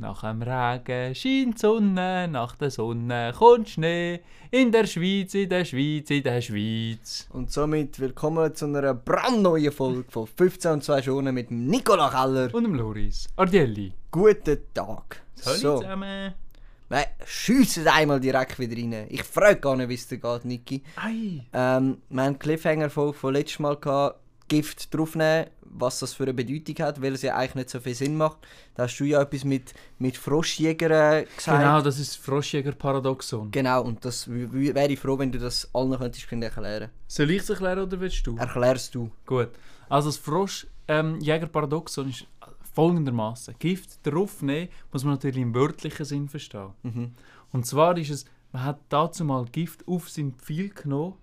Nach dem Regen scheint Sonne, nach der Sonne kommt Schnee. In der Schweiz, in der Schweiz, in der Schweiz. Und somit willkommen zu einer brandneuen Folge von 15 und 2 Stunden mit dem Nicola Keller. Und dem Loris. Ardielli. Guten Tag. Hallo So, zusammen. wir schiessen einmal direkt wieder rein. Ich frage gar nicht, wie es dir geht, Niki. Ei. Ähm, wir haben die Cliffhanger-Folge von letztes Mal gehabt, Gift draufnehmen, was das für eine Bedeutung hat, weil es ja eigentlich nicht so viel Sinn macht. Da hast du ja etwas mit, mit Froschjägern gesagt. Genau, das ist das Froschjäger-Paradoxon. Genau, und das wäre ich froh, wenn du das allen könntest erklären. Soll ich es erklären oder willst du? Erklärst du. Gut. Also das Froschjäger-Paradoxon ist folgendermaßen: Gift draufnehmen muss man natürlich im wörtlichen Sinn verstehen. Mhm. Und zwar ist es, man hat dazu mal Gift auf sein Pfeil genommen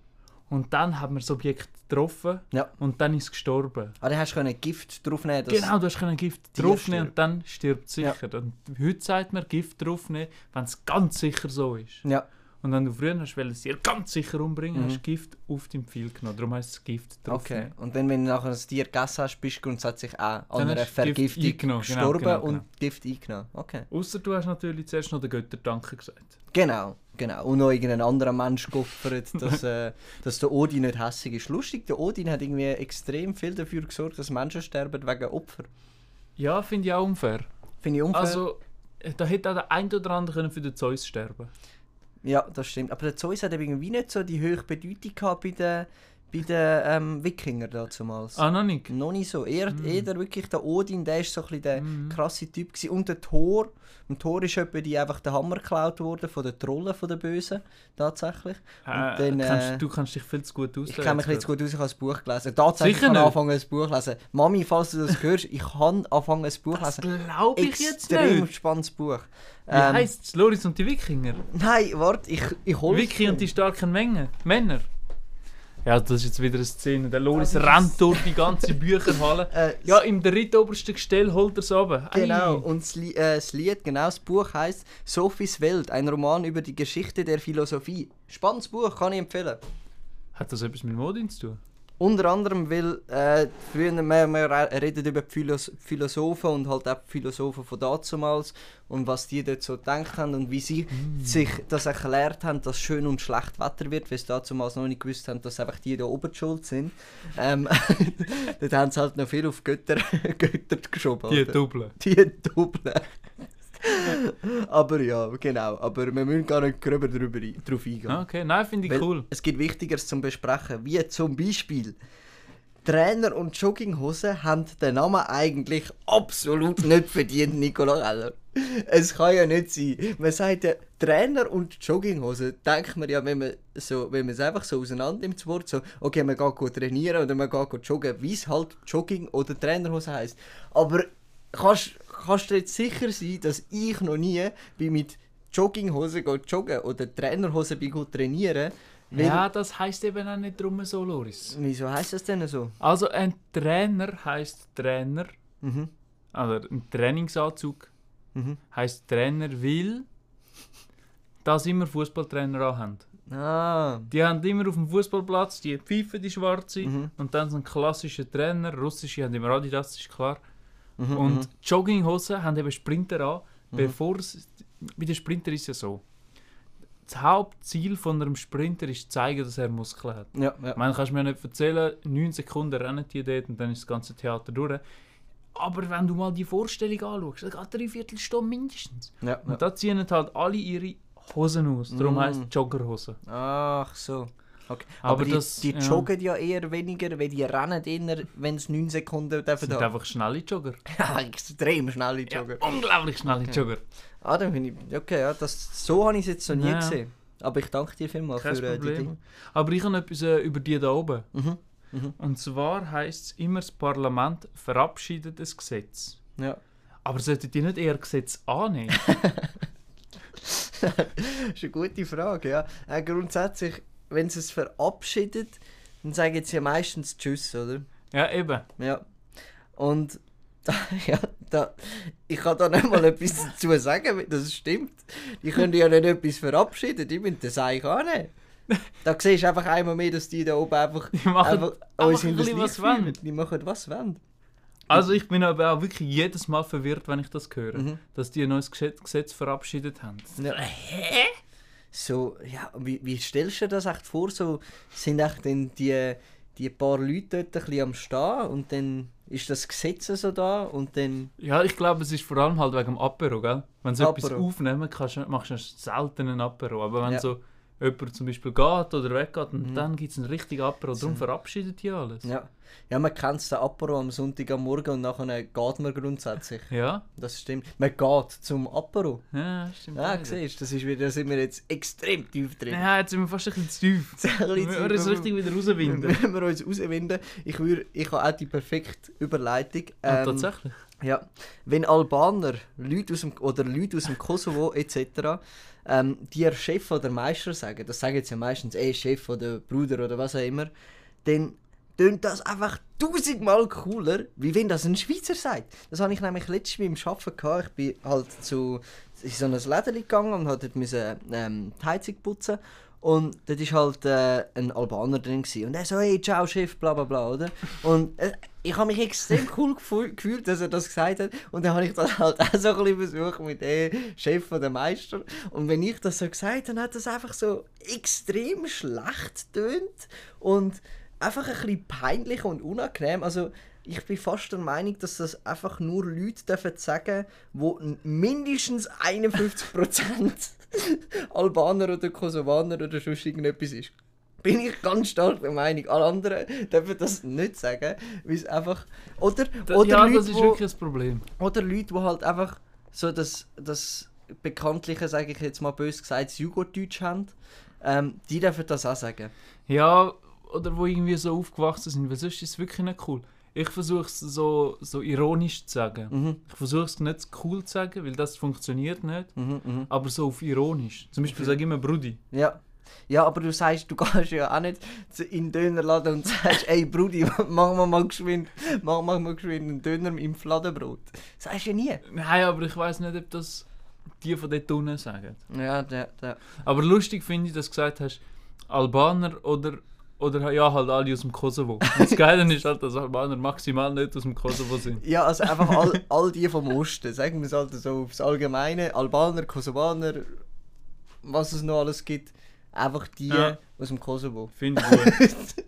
und dann hat man das Objekt getroffen Ja. und dann ist es gestorben. Ah, dann hast du können Gift draufnehmen. Das, genau, du hast können Gift draufnehmen und dann stirbt es sicher. Und heute sagt man Gift draufnehmen, wenn es ganz sicher so ist. Ja, Und wenn du früher hast, wollen, es dir ganz sicher umbringen, Mhm. hast du Gift auf dein Pfeil genommen. Darum heisst es Gift okay. draufnehmen. Und dann, wenn du nachher das Tier gegessen hast, bist du grundsätzlich auch an einer Vergiftung. Genau, gestorben genau, und genau. Gift eingenommen. Okay. Ausser du hast natürlich zuerst noch den Götter Danke gesagt. Genau, genau. Und noch irgendein anderer Mensch geopfert, dass, äh, dass der Odin nicht hässig ist. Lustig, der Odin hat irgendwie extrem viel dafür gesorgt, dass Menschen sterben wegen Opfer. Ja, finde ich auch unfair. Finde ich unfair. Also, äh, da hätte auch der ein oder andere für den Zeus sterben ja, das stimmt. Aber der Zeus hat irgendwie nicht so die hohe Bedeutung gehabt bei den, bei den ähm, Wikingern damals. Ah, noch nicht? Noch nicht so. Eher, Mm. eher wirklich der Odin, der ist so ein bisschen der Mm. krasse Typ gewesen. Und der Thor. Im Thor ist etwa die einfach der Hammer geklaut worden von den Trollen, von den Bösen. Tatsächlich. Äh, dann, äh, kannst, du kannst dich viel zu gut Ich auslesen. kenne mich nicht zu gut aus, ich habe ein Buch gelesen. Tatsächlich Sicher habe ich nicht? angefangen, ein Buch lesen. Mami, falls du das hörst, ich habe angefangen, ein Buch Das lesen. glaube ich jetzt Extrem nicht. spannendes Buch. Wie Ähm, heisst es? Loris und die Wikinger? Nein, warte, ich, ich hole Wiki und die starken Menge. Männer. Ja, das ist jetzt wieder eine Szene. Der Loris rennt durch die ganze Bücherhalle. Äh, Ja, im drittоbersten Gestell holt er es. Ei. Genau, und das, Li äh, das Lied, genau, das Buch heißt Sophies Welt, ein Roman über die Geschichte der Philosophie. Spannendes Buch, kann ich empfehlen. Hat das etwas mit Modin zu tun? Unter anderem, weil äh, früher wir, wir re- reden über Philos Philosophen und halt auch Philosophen von damals und was die dort so gedacht haben und wie sie sich das erklärt haben, dass schön und schlecht Wetter wird, weil sie damals noch nicht gewusst haben, dass einfach die da oben die schuld sind. Ähm, dort haben sie halt noch viel auf Götter, Götter geschoben. Die? Double. Die Double. aber ja, genau. Aber wir müssen gar nicht gröber drüber ein- drauf eingehen. Okay, nein, finde ich Weil cool. Es gibt Wichtigeres zum Besprechen, wie zum Beispiel Trainer und Jogginghose haben den Namen eigentlich absolut nicht verdient, Nicola Keller. Es kann ja nicht sein. Man sagt ja Trainer und Jogginghose, denkt man ja, wenn man so, wenn man es einfach so auseinander nimmt, das Wort, so, okay, man geht gut trainieren oder man geht gut joggen, wie es halt Jogging oder Trainerhose heißt. Aber kannst, kannst du jetzt sicher sein, dass ich noch nie bin mit Jogginghose joggen oder Trainerhose bin trainieren? Ja, das heisst eben auch nicht drum so, Loris. Wieso heißt das denn so? Also ein Trainer heisst Trainer, Mhm. oder ein Trainingsanzug Mhm. heisst Trainer, weil das immer Fußballtrainer anhaben. Ah. Die haben immer auf dem Fußballplatz die Pfeife, die schwarze, Mhm. und dann so ein klassischer Trainer. Russische haben immer Adidas, das ist klar. Mhm, Und mhm. Jogginghosen haben eben Sprinter an, bevor es. Bei den Sprinter ist es ja so. Das Hauptziel von einem Sprinter ist zu zeigen, dass er Muskeln hat. Ja, ja. Ich meine, kannst du mir nicht erzählen, 9 Sekunden rennen die dort und dann ist das ganze Theater durch. Aber wenn du mal die Vorstellung anschaust, dann geht drei Viertelstunde mindestens. ja, Und da ziehen halt alle ihre Hosen aus. Darum Mm. heisst es Joggerhose. Ach so. Okay. Aber Aber, die, das- die ja. joggen ja eher weniger, weil die rennen eher, wenn es 9 Sekunden Das dürfen sind einfach schnelle Jogger. Ja, extrem schnelle Ja, Jogger. unglaublich schnelle Jogger. Ah, dann finde ich, okay, ja, das, so habe ich es jetzt noch nie Ja. gesehen. Aber ich danke dir vielmals Kein für äh, die. Dinge. Aber ich habe etwas äh, über die da oben. Mhm. Mhm. Und zwar heisst es immer, das Parlament verabschiedet ein Gesetz. Ja. Aber solltet ihr nicht eher Gesetz annehmen? das ist eine gute Frage, ja. Äh, grundsätzlich, wenn sie es verabschiedet, dann sagen sie ja meistens Tschüss, oder? ja, eben. Ja. Und da, ja, da, ich kann da nicht mal etwas dazu sagen, weil das stimmt. Die können ja nicht etwas verabschieden, die müssen das eigentlich annehmen. Da siehst du einfach einmal mehr, dass die da oben einfach, Die machen einfach einfach ein bisschen was wollen. Die machen was wollen. Also ich bin aber auch wirklich jedes Mal verwirrt, wenn ich das höre, Mhm. dass die ein neues Gesetz, Gesetz verabschiedet haben. Ja. Hä? So, ja, wie, wie stellst du dir das echt vor? So, sind echt dann die, die paar Leute dort ein bisschen am Stehen und dann ist das Gesetz so da und dann... Ja, ich glaube, es ist vor allem halt wegen dem Apero, gell? Wenn sie etwas aufnehmen kannst, machst du selten einen Apero. Aber wenn Ja. so jemand zum Beispiel geht oder weggeht, und Mhm. dann gibt es einen richtigen Apero. Darum verabschiedet die alles. Ja, ja man kennt den Apero am Sonntag am Morgen und nachher geht man grundsätzlich. Ja, Das stimmt. Man geht zum Apero. ja stimmt. Ja, siehst das ist wieder, da sind wir jetzt extrem tief drin. Ja, jetzt sind wir fast ein bisschen zu tief. Wir müssen uns richtig wieder rauswinden. Wenn wir uns rauswinden, ich, ich habe auch die perfekte Überleitung. Ah, Ähm, tatsächlich. Ja, wenn Albaner, Leute aus dem, oder Leute aus dem Kosovo etc. Ähm, dir Chef oder Meister sagen, das sagen jetzt ja meistens eh Chef oder Bruder oder was auch immer, dann tönt das einfach tausendmal cooler, wie wenn das ein Schweizer sagt. Das habe ich nämlich letztes Mal im Arbeiten gehabt. Ich bin halt zu in so ein Läden gegangen und müssen, ähm, die Heizung putzen. Und dort war halt äh, ein Albaner drin. Gewesen. Und er so, hey, ciao Chef, bla bla bla, oder? Und äh, ich habe mich extrem cool gefühl- gefühlt, dass er das gesagt hat. Und dann habe ich das halt auch so ein bisschen versucht mit dem Chef oder Meister. Und wenn ich das so gesagt habe, dann hat das einfach so extrem schlecht tönt und einfach ein bisschen peinlich und unangenehm. Also ich bin fast der Meinung, dass das einfach nur Leute dürfen sagen, wo mindestens 51% Albaner oder Kosovaner oder sonst irgendetwas ist. Bin ich ganz stark der Meinung. Alle anderen dürfen das nicht sagen, weil es einfach... Oder, Da- oder ja, Leute, das ist wo- wirklich ein Problem. oder Leute, die halt einfach so das, das bekanntliche, sage ich jetzt mal bös gesagt, das Jugodeutsch haben, ähm, die dürfen das auch sagen. Ja, oder wo irgendwie so aufgewachsen sind, weil sonst ist es wirklich nicht cool. Ich versuche es so, so ironisch zu sagen. Mhm. Ich versuche es nicht zu cool zu sagen, weil das funktioniert nicht. Mhm, mhm. Aber so auf ironisch. Zum Beispiel sage ich immer Brudi. Ja. Ja, aber du sagst, du gehst ja auch nicht in den Dönerladen und sagst, ey Brudi, mach mal mal geschwind, mach mal mal geschwind einen Döner im Fladenbrot. Sagst du ja nie. Nein, aber ich weiß nicht, ob das die von dort unten sagen. Ja, der, der. Aber lustig finde ich, dass du gesagt hast, Albaner oder, oder ja, halt alle aus dem Kosovo. Und das Geile ist halt, dass Albaner maximal nicht aus dem Kosovo sind. Ja, also einfach all, all die vom Osten, sagen wir es halt so aufs Allgemeine, Albaner, Kosovaner, was es noch alles gibt, einfach die Ja. aus dem Kosovo. Finde ich gut.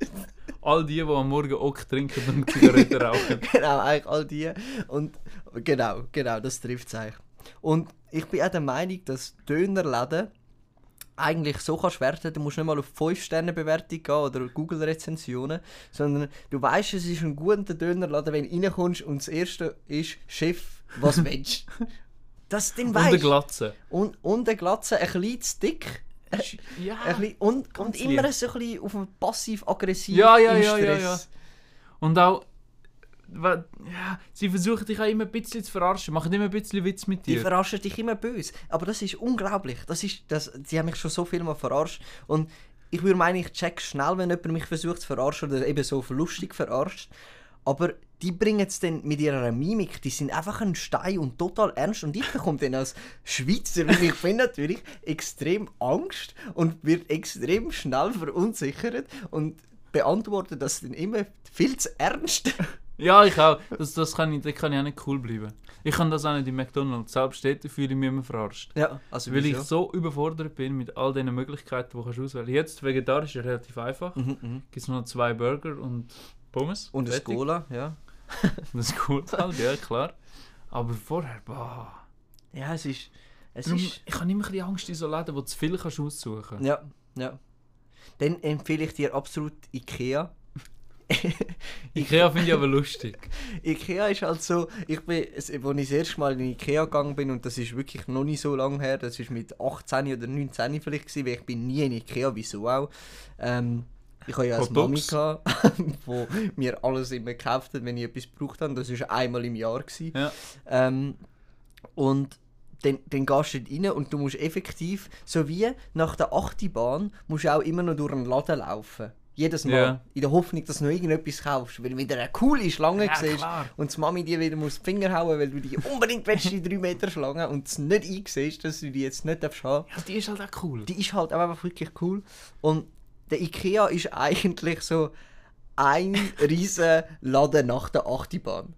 All die, die am Morgen auch trinken und Zigaretten rauchen. genau, eigentlich all die. Und genau, genau, das trifft es eigentlich. Und ich bin auch der Meinung, dass Dönerläden eigentlich so kannst werden, du musst nicht mal auf 5-Sterne-Bewertung gehen oder Google-Rezensionen, sondern du weißt, es ist ein guter Dönerladen, wenn du reinkommst und das erste ist, Chef, was willst du? Das den Und eine weißt Glatze. und, und eine Glatze, ein bisschen zu dick. Ja. Ein bisschen, und, und immer lieb. so ein bisschen auf einem passiv-aggressiv Ja, ja, im ja, ja, Stress. Und auch, ja, sie versuchen dich auch immer ein bisschen zu verarschen, machen immer ein bisschen Witz mit Die dir. verarschen dich immer böse. Aber das ist unglaublich. Das ist, das, die haben mich schon so viel mal verarscht. Und ich würde meinen, ich check schnell, wenn jemand mich versucht zu verarschen oder eben so lustig verarscht. Aber die bringen es dann mit ihrer Mimik, die sind einfach ein Stein und total ernst. Und ich bekomme dann als Schweizer, weil ich bin natürlich extrem Angst und wird extrem schnell verunsichert und beantworte das dann immer viel zu ernst. Ja, ich auch. Das, das kann ich, da kann ich auch nicht cool bleiben. Ich kann das auch nicht in McDonalds. Selbst dort fühle ich mich immer verarscht. Ja, also Weil ich so überfordert bin mit all diesen Möglichkeiten, die du auswählen kannst. Jetzt, vegetarisch ist relativ einfach. Mhm, mhm. Gibt es noch zwei Burger und Pommes. Und eine. Cola, ja. Das ist cool halt, ja klar. Aber vorher, boah. Ja, es ist... Es Darum, ist ich habe immer ein bisschen Angst in so Läden, wo du zu viel kannst aussuchen Ja, ja. Dann empfehle ich dir absolut Ikea. Ikea finde ich aber lustig. Ikea ist halt so, ich bin, als ich das erste Mal in Ikea gegangen bin, und das ist wirklich noch nicht so lange her, das ist mit 18 oder 19 vielleicht gewesen, weil ich bin nie in Ikea, wieso auch. Ähm, ich habe ja Hot Mami gehabt, wo mir alles immer gekauft hat, wenn ich etwas gebraucht habe. Das war einmal im Jahr. Gewesen. Ja. Ähm, und dann, dann gehst du rein und du musst effektiv, so wie nach der Achtibahn, musst du auch immer noch durch einen Laden laufen. Jedes Mal. Ja. In der Hoffnung, dass du noch irgendetwas kaufst. Weil du wieder eine coole Schlange Ja, siehst klar. und die Mami dir wieder muss die Finger hauen weil du die unbedingt willst, die 3 Meter Schlange und es nicht einsiehst, dass du die jetzt nicht darfst haben Ja, die ist halt auch cool. die ist halt auch einfach wirklich cool. Und der Ikea ist eigentlich so ein riesen Laden nach der Achterbahn.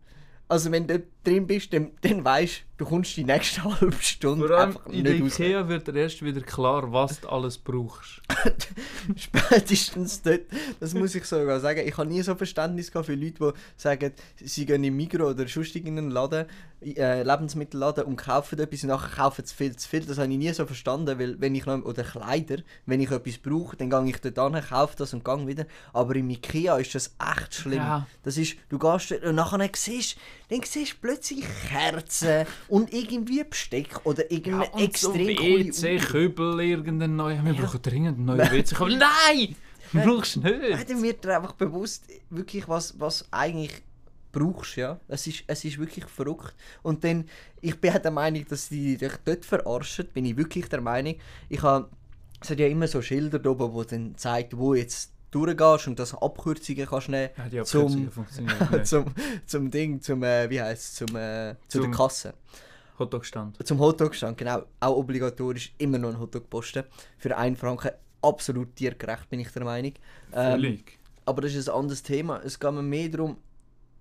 Also wenn du drin bist, dann, dann weißt du, du kommst die nächste halbe Stunde Vor allem einfach in der nicht raus. Ikea wird dir erst wieder klar, was du alles brauchst. Spätestens dort, das muss ich sogar sagen, ich habe nie so Verständnis gehabt für Leute, die sagen, sie gehen in Migros oder sonst irgendeinen Laden, äh, Lebensmittelladen und kaufen etwas und nachher kaufen sie viel zu viel. Das habe ich nie so verstanden, weil wenn ich noch, oder Kleider, wenn ich etwas brauche, dann gehe ich dort hin, kaufe das und gehe wieder. Aber im Ikea ist das echt schlimm. Ja. Das ist, du gehst dort und nachher siehst, dann siehst du plötzlich Kerzen und irgendwie Besteck oder irgendeine und so extrem coole WC, Uhr. Kübel, irgendein neuer. Wir brauchen dringend einen neuen WC. Aber nein! Du brauchst Nein, nicht. dann wird dir einfach bewusst, wirklich, was, was eigentlich brauchst, ja. Es ist, es ist wirklich verrückt. Und dann, ich bin halt der Meinung, dass die dich dort verarschen, bin ich wirklich der Meinung. Ich habe, es hat ja immer so Schilder oben, wo dann zeigt, wo jetzt durchgehst und dass Abkürzungen kannst nehmen Ja, die zum, Abkürzungen nicht. zum, zum Ding, zum, äh, wie heisst zum, äh, zu Zum- der Kasse. Hotdog-Stand. Zum Hotdog-Stand, genau. Auch obligatorisch immer noch ein Hotdog posten. Für einen Franken absolut tiergerecht, bin ich der Meinung. Ähm, aber das ist ein anderes Thema. Es geht mir mehr darum,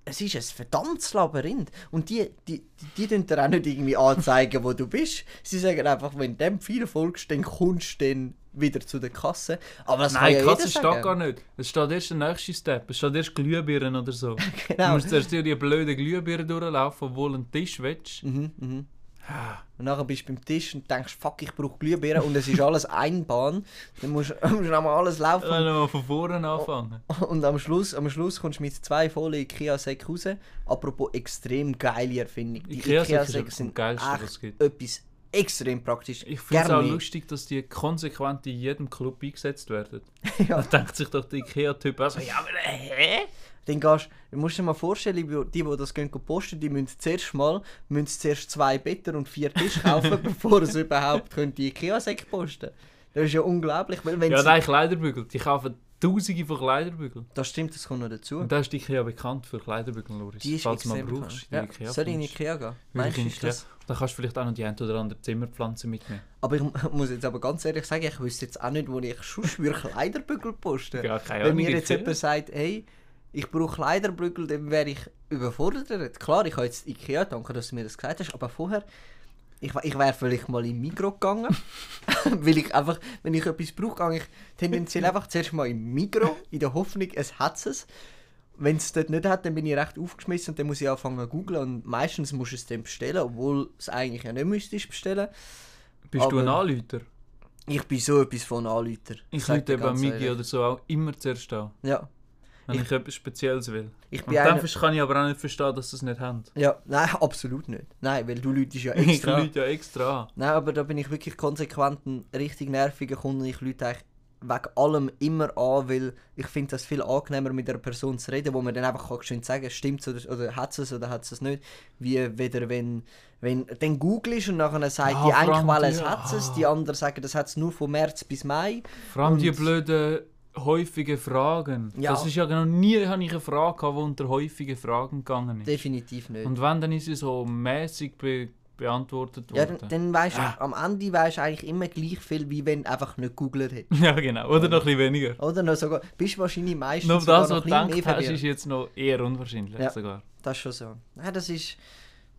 es ist ein verdammtes Labyrinth. Und die, die, die, die dir auch nicht irgendwie anzeigen, wo du bist. Sie sagen einfach, wenn du dem viel folgst, dann kommst du dann wieder zu der Kasse. Aber das Nein, kann ja jeder steht sagen. gar nicht. Es steht erst der nächste Step. Es steht erst Glühbirnen oder so. Du Genau. musst zuerst durch die blöden Glühbirnen durchlaufen, obwohl du einen Tisch willst. Mhm, mhm. Ah, Und nachher bist du beim Tisch und denkst, fuck, ich brauche Glühbirnen und es ist alles Einbahn. Dann musst, musst du nochmal alles laufen. Dann noch mal von vorne anfangen. Und am Schluss, am Schluss kommst du mit zwei vollen Ikea-Säcken raus. Apropos extrem geile Erfindung. Die Ikea-Säcke etwas sind Geilsten, was echt etwas extrem praktisch. Ich finde es auch mehr. lustig, dass die konsequent in jedem Club eingesetzt werden. Ja. Da denkt sich doch der Ikea-Typ also, ja, aber äh, hä? Dann gehst, du musst dir mal vorstellen, die, die das gehen posten, die müssen zuerst mal müssen zuerst zwei Betten und vier Tische kaufen, bevor sie überhaupt können die Ikea-Säcke posten Das ist ja unglaublich, weil wenn Ja, nein, Kleiderbügel. Die kaufen tausende von Kleiderbügeln. Das stimmt, das kommt noch dazu. Und da ist die Ikea bekannt für Kleiderbügel, Loris. Die ist Falls extrem brauchst, die ja. Ikea Soll ich in. Ikea gehen? Meinst ich du, das... Dann kannst du vielleicht auch noch die ein oder andere Zimmerpflanze mitnehmen. Aber ich muss jetzt aber ganz ehrlich sagen, ich wüsste jetzt auch nicht, wo ich sonst würde Kleiderbügel posten. Ja, keine Wenn mir jetzt jemand sagt, hey, ich brauche Kleiderbügel, dann wäre ich überfordert. Klar, ich habe jetzt Ikea, danke, dass du mir das gesagt hast, aber vorher, ich, ich wäre vielleicht mal in Migro gegangen, weil ich einfach, wenn ich etwas brauche, gehe ich tendenziell einfach zuerst mal in Migro, in der Hoffnung, es hat es. Wenn es dort nicht hat, dann bin ich recht aufgeschmissen und dann muss ich anfangen zu googlen und meistens musst du es dann bestellen, obwohl es eigentlich ja nicht müsstest bestellen. Bist du ein aber- Anläuter? Ich bin so etwas von Anläuter. Ich an ganz Migi oder so auch immer zuerst an, Ja, wenn ich, Ich- etwas Spezielles will. ich Und bin dann einer... kann ich aber auch nicht verstehen, dass sie es nicht haben. Ja, nein, absolut nicht. Nein, weil du läutest ja Ich extra. rufe ja extra an. nein, aber da bin ich wirklich konsequent ein richtig nerviger Kunde. Ich lüte eigentlich wegen allem immer an, weil ich finde das viel angenehmer mit einer Person zu reden, wo man dann einfach kann schön sagen stimmt oder, oder hat es oder hat es nicht, wie weder wenn wenn dann googelst und nachher sagt Ja, die vor eine Quelle die- es hat es, ah. die andere sagen das hat es nur von März bis Mai. Vor allem die Und- blöden häufigen Fragen. Ja. Das ist ja noch nie habe ich eine Frage gehabt, die unter häufige Fragen gegangen ist. Definitiv nicht. Und wenn, dann ist sie so mäßig be beantwortet ja, worden. dann, dann weißt du, Ah. am Ende weißt du eigentlich immer gleich viel, wie wenn du einfach nicht googelt hättest. ja, genau. Oder noch ein bisschen weniger. Oder noch sogar, bist du wahrscheinlich meistens Nur das, noch was du hast, verwirrt. ist jetzt noch eher unwahrscheinlich Ja. sogar. Das ist schon so. Nein, das ist,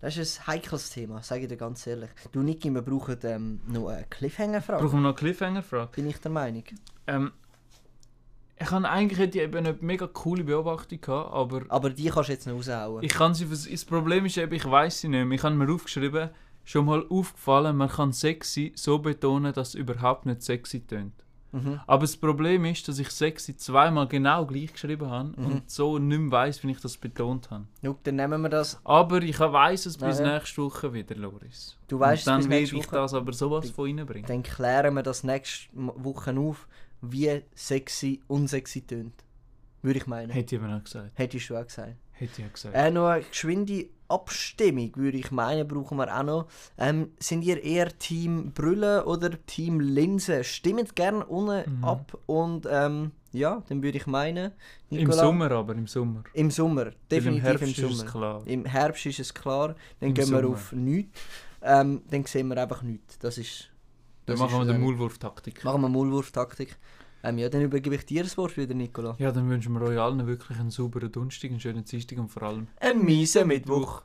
das ist ein heikles Thema, sage ich dir ganz ehrlich. Du, Niki, wir brauchen ähm, noch eine Cliffhanger-Frage, Brauchen wir noch eine Cliffhanger-Frage? bin ich der Meinung. Ähm, ich habe eigentlich hätte ich eine mega coole Beobachtung gehabt, aber Aber die kannst du jetzt noch raushauen. ich kann sie das Problem ist eben, ich weiß sie nicht mehr. Ich habe mir aufgeschrieben, schon mal aufgefallen, man kann sexy so betonen, dass es überhaupt nicht sexy tönt. Mhm. Aber das Problem ist, dass ich sexy zweimal genau gleich geschrieben habe Mhm. und so nicht mehr weiss, wie ich das betont habe. Schau, dann nehmen wir das. Aber ich weiss es bis Ah, ja. nächste Woche wieder, Loris. Du weisst es und dann bis werde ich Woche. das aber sowas von reinbringen. Dann klären wir das nächste Woche auf, wie sexy unsexy tönt. Würde ich meinen. Hätte ich aber noch gesagt. Hättest du auch gesagt. Hätte ich auch gesagt. Äh, noch eine geschwinde Abstimmung, würde ich meinen, brauchen wir auch noch. Ähm, sind ihr eher Team Brille oder Team Linse? Stimmt gerne unten Mhm. ab und ähm, ja, dann würde ich meinen. Im Nicola- Sommer aber, im Sommer. Im Sommer, definitiv im Herbst im ist es Sommer. klar. Im Herbst ist es klar, dann Im gehen wir Sommer. auf nichts. Ähm, dann sehen wir einfach nichts. Das ist. Dann machen wir äh, Maulwurf-Taktik. Machen wir Maulwurftaktik. Ähm, ja, dann übergebe ich dir das Wort wieder, Nicola. Ja, dann wünschen wir euch allen wirklich einen sauberen Donnerstag, einen schönen Dienstag und vor allem Ein mieser Mittwoch.